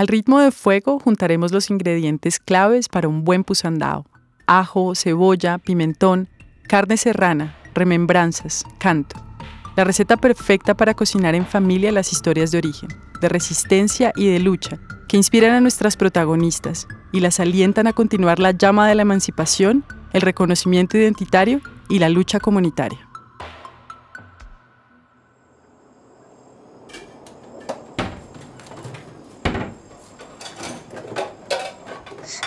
Al ritmo de fuego juntaremos los ingredientes claves para un buen pusandao. Ajo, cebolla, pimentón, carne serrana, remembranzas, canto. La receta perfecta para cocinar en familia las historias de origen, de resistencia y de lucha, que inspiran a nuestras protagonistas y las alientan a continuar la llama de la emancipación, el reconocimiento identitario y la lucha comunitaria.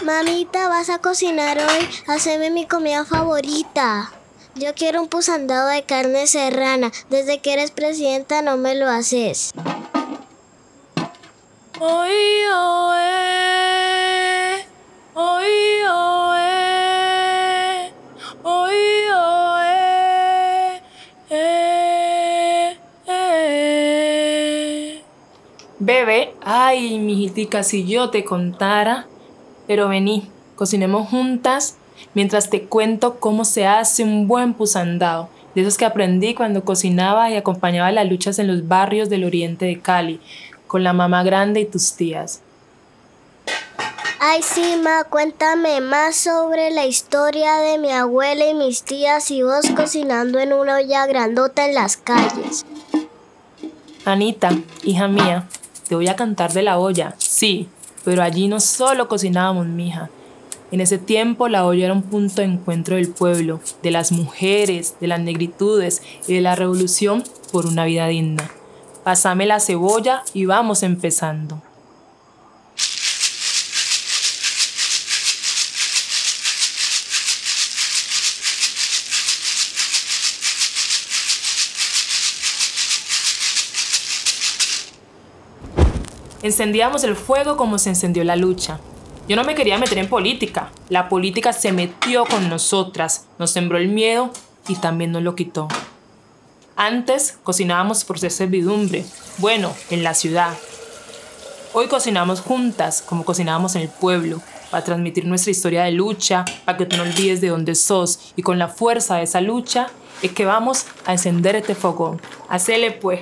Mamita, ¿vas a cocinar hoy? Haceme mi comida favorita. Yo quiero un pusandado de carne serrana. Desde que eres presidenta no me lo haces. Bebé, ay, mijitica, si yo te contara pero vení, cocinemos juntas mientras te cuento cómo se hace un buen pusandado, de esos que aprendí cuando cocinaba y acompañaba las luchas en los barrios del oriente de Cali, con la mamá grande y tus tías. Ay, sí, ma, cuéntame más sobre la historia de mi abuela y mis tías y vos cocinando en una olla grandota en las calles. Anita, hija mía, te voy a cantar de la olla, sí, pero allí no solo cocinábamos, mija. En ese tiempo la olla era un punto de encuentro del pueblo, de las mujeres, de las negritudes y de la revolución por una vida digna. Pásame la cebolla y vamos empezando. Encendíamos el fuego como se encendió la lucha. Yo no me quería meter en política. La política se metió con nosotras, nos sembró el miedo y también nos lo quitó. Antes cocinábamos por ser servidumbre, bueno, en la ciudad. Hoy cocinamos juntas, como cocinábamos en el pueblo, para transmitir nuestra historia de lucha, para que tú no olvides de dónde sos. Y con la fuerza de esa lucha es que vamos a encender este fogón. Hacele pues.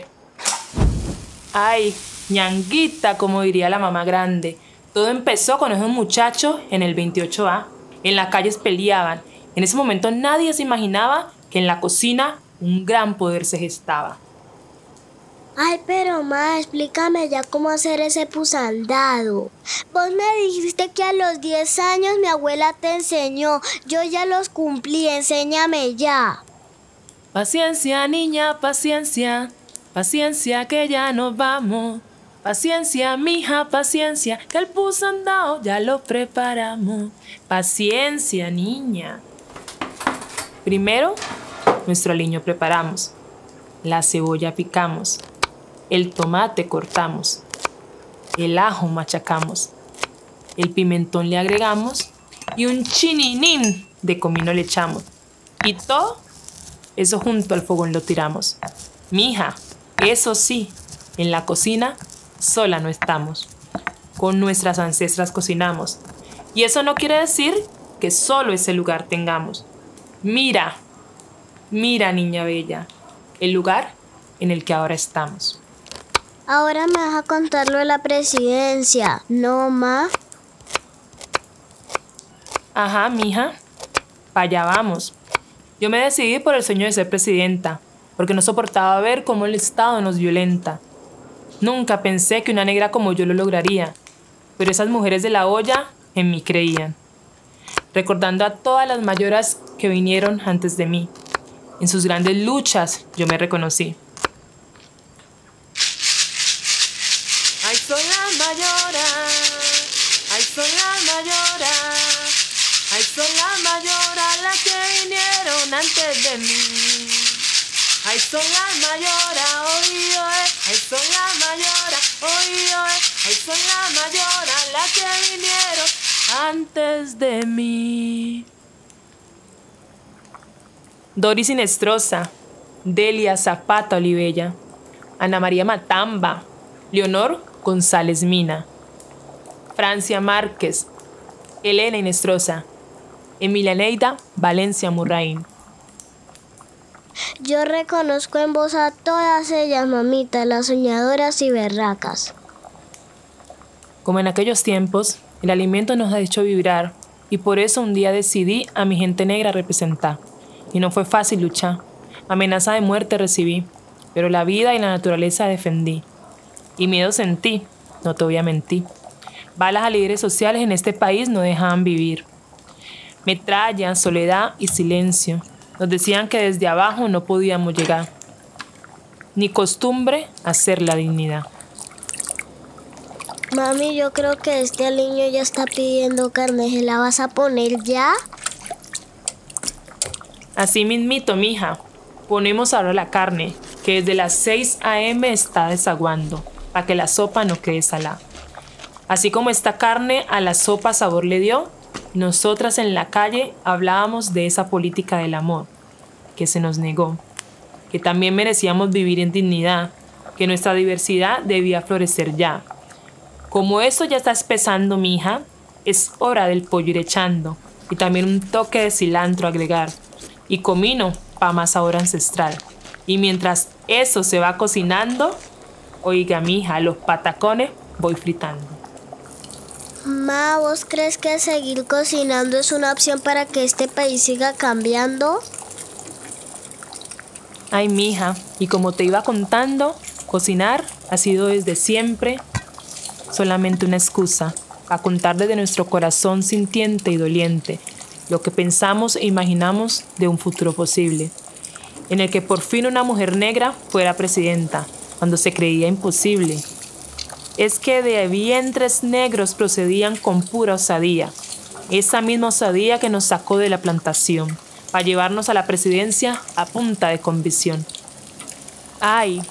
Ay, ñanguita, como diría la mamá grande. Todo empezó con esos muchachos en el 28A. En las calles peleaban. En ese momento nadie se imaginaba que en la cocina un gran poder se gestaba. Ay, pero ma, explícame ya cómo hacer ese pusandado. Vos me dijiste que a los 10 años mi abuela te enseñó. Yo ya los cumplí, enséñame ya. Paciencia, niña, paciencia. Paciencia que ya nos vamos. Paciencia, mija, paciencia, que el pusandao ya lo preparamos. Paciencia, niña. Primero, nuestro aliño preparamos. La cebolla picamos. El tomate cortamos. El ajo machacamos. El pimentón le agregamos. Y un chininín de comino le echamos. Y todo eso junto al fogón lo tiramos. Mija, eso sí, en la cocina sola no estamos. Con nuestras ancestras cocinamos. Y eso no quiere decir que solo ese lugar tengamos. Mira, mira niña bella, el lugar en el que ahora estamos. Ahora me vas a contar lo de la presidencia, ¿no, ma? Ajá, mija. Para allá vamos. Yo me decidí por el sueño de ser presidenta, porque no soportaba ver cómo el Estado nos violenta Nunca pensé que una negra como yo lo lograría, pero esas mujeres de la olla en mí creían. Recordando a todas las mayoras que vinieron antes de mí. En sus grandes luchas yo me reconocí. Ay, son las mayoras, ay, son las mayoras, ay, son las mayoras las que vinieron antes de mí. Ay, son las mayoras, hoy, hoy, ay, son las mayoras, hoy, hoy, ay, son las mayoras las que vinieron antes de mí. Doris Sinestrosa, Delia Zapata Olivella, Ana María Matamba, Leonor González Mina, Francia Márquez, Elena Inestrosa, Emilia Neida Valencia Murraín. Yo reconozco en vos a todas ellas, mamita, las soñadoras y berracas. Como en aquellos tiempos, el alimento nos ha hecho vibrar y por eso un día decidí a mi gente negra representar. Y no fue fácil luchar. Amenaza de muerte recibí, pero la vida y la naturaleza defendí. Y miedo sentí, no te voy a mentir. Balas a líderes sociales en este país no dejaban vivir. Metralla, soledad y silencio. Nos decían que desde abajo no podíamos llegar. Ni costumbre hacer la dignidad. Mami, yo creo que este niño ya está pidiendo carne. ¿Se la vas a poner ya? Así mismito, mija. Ponemos ahora la carne, que desde las 6 a.m. está desaguando, para que la sopa no quede salada. Así como esta carne a la sopa sabor le dio, nosotras en la calle hablábamos de esa política del amor, que se nos negó, que también merecíamos vivir en dignidad, que nuestra diversidad debía florecer ya. Como esto ya está espesando, mija, es hora del pollo ir echando, y también un toque de cilantro agregar, y comino para más sabor ancestral. Y mientras eso se va cocinando, oiga, mija, los patacones voy fritando. Ma, ¿vos crees que seguir cocinando es una opción para que este país siga cambiando? Ay, mija, y como te iba contando, cocinar ha sido desde siempre solamente una excusa a contar desde nuestro corazón sintiente y doliente lo que pensamos e imaginamos de un futuro posible, en el que por fin una mujer negra fuera presidenta, cuando se creía imposible. Es que de vientres negros procedían con pura osadía, esa misma osadía que nos sacó de la plantación, para llevarnos a la presidencia a punta de convicción. Ay,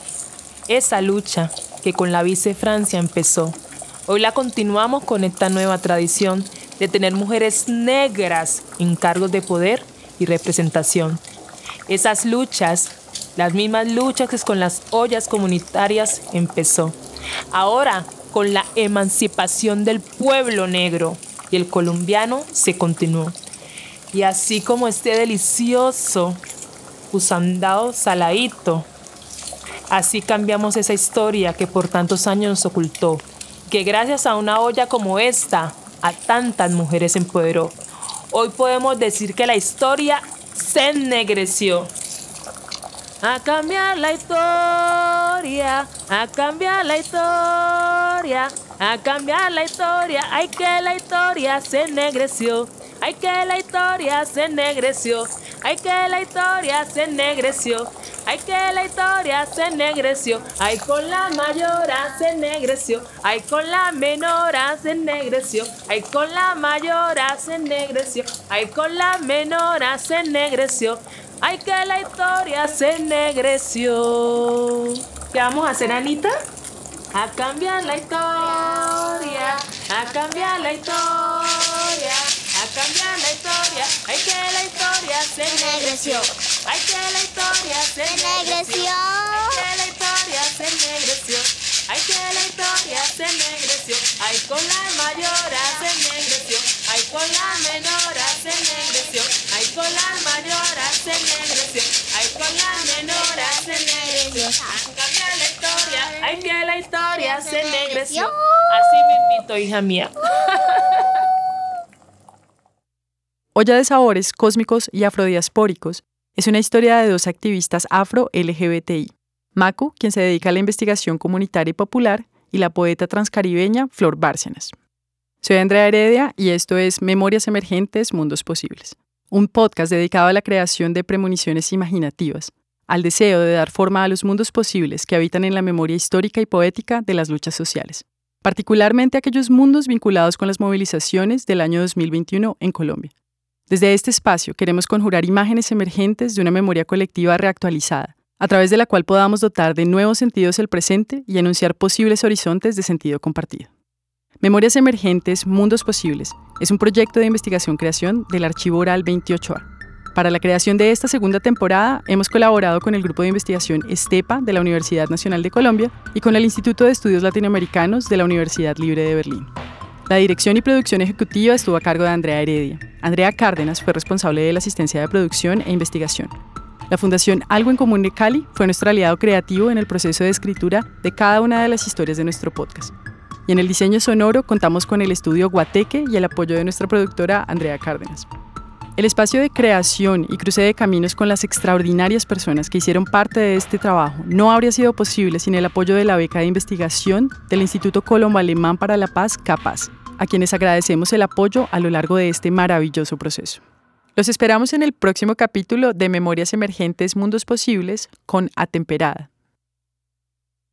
esa lucha que con la vice Francia empezó, hoy la continuamos con esta nueva tradición de tener mujeres negras en cargos de poder y representación. Esas luchas, las mismas luchas que con las ollas comunitarias empezó. Ahora, con la emancipación del pueblo negro y el colombiano se continuó. Y así como este delicioso usandado saladito, así cambiamos esa historia que por tantos años nos ocultó, que gracias a una olla como esta, a tantas mujeres empoderó. Hoy podemos decir que la historia se ennegreció. A cambiar la historia, a cambiar la historia, a cambiar la historia, hay que la historia se ennegreció. Ay que la historia se ennegreció, ay que la historia se ennegreció, ay que la historia se ennegreció, ay con la mayora se ennegreció, ay con la menora se ennegreció, ay con la mayora se ennegreció, ay con la menora se ennegreció, ay que la historia se ennegreció. ¿Qué vamos a hacer, Anita? A cambiar la historia, a cambiar la historia cambiar la historia. Hay que la historia se ennegreció. Hay que la historia se ennegreció. Hay que la historia se ennegreció. Hay que la historia se ennegreció. Hay con la mayora se ennegreció. Hay con la menora se ennegreció. Hay con la mayora se ennegreció. Hay con la menora se ennegreció. Cambiar la historia. Hay que la historia se ennegreció. Así mismito, hija mía. Olla de sabores cósmicos y afrodiaspóricos es una historia de dos activistas afro-LGBTI. Macu, quien se dedica a la investigación comunitaria y popular, y la poeta transcaribeña Flor Bárcenas. Soy Andrea Heredia y esto es Memorias Emergentes, Mundos Posibles, un podcast dedicado a la creación de premoniciones imaginativas, al deseo de dar forma a los mundos posibles que habitan en la memoria histórica y poética de las luchas sociales, particularmente aquellos mundos vinculados con las movilizaciones del año 2021 en Colombia. Desde este espacio queremos conjurar imágenes emergentes de una memoria colectiva reactualizada, a través de la cual podamos dotar de nuevos sentidos el presente y anunciar posibles horizontes de sentido compartido. Memorias Emergentes, Mundos Posibles es un proyecto de investigación-creación del Archivo Oral 28A. Para la creación de esta segunda temporada hemos colaborado con el Grupo de Investigación ESTEPA de la Universidad Nacional de Colombia y con el Instituto de Estudios Latinoamericanos de la Universidad Libre de Berlín. La dirección y producción ejecutiva estuvo a cargo de Andrea Heredia. Andrea Cárdenas fue responsable de la asistencia de producción e investigación. La Fundación Algo en Común de Cali fue nuestro aliado creativo en el proceso de escritura de cada una de las historias de nuestro podcast. Y en el diseño sonoro contamos con el estudio Guateque y el apoyo de nuestra productora Andrea Cárdenas. El espacio de creación y cruce de caminos con las extraordinarias personas que hicieron parte de este trabajo no habría sido posible sin el apoyo de la beca de investigación del Instituto Colombo Alemán para la Paz, CAPAZ, a quienes agradecemos el apoyo a lo largo de este maravilloso proceso. Los esperamos en el próximo capítulo de Memorias Emergentes Mundos Posibles con Atemperada.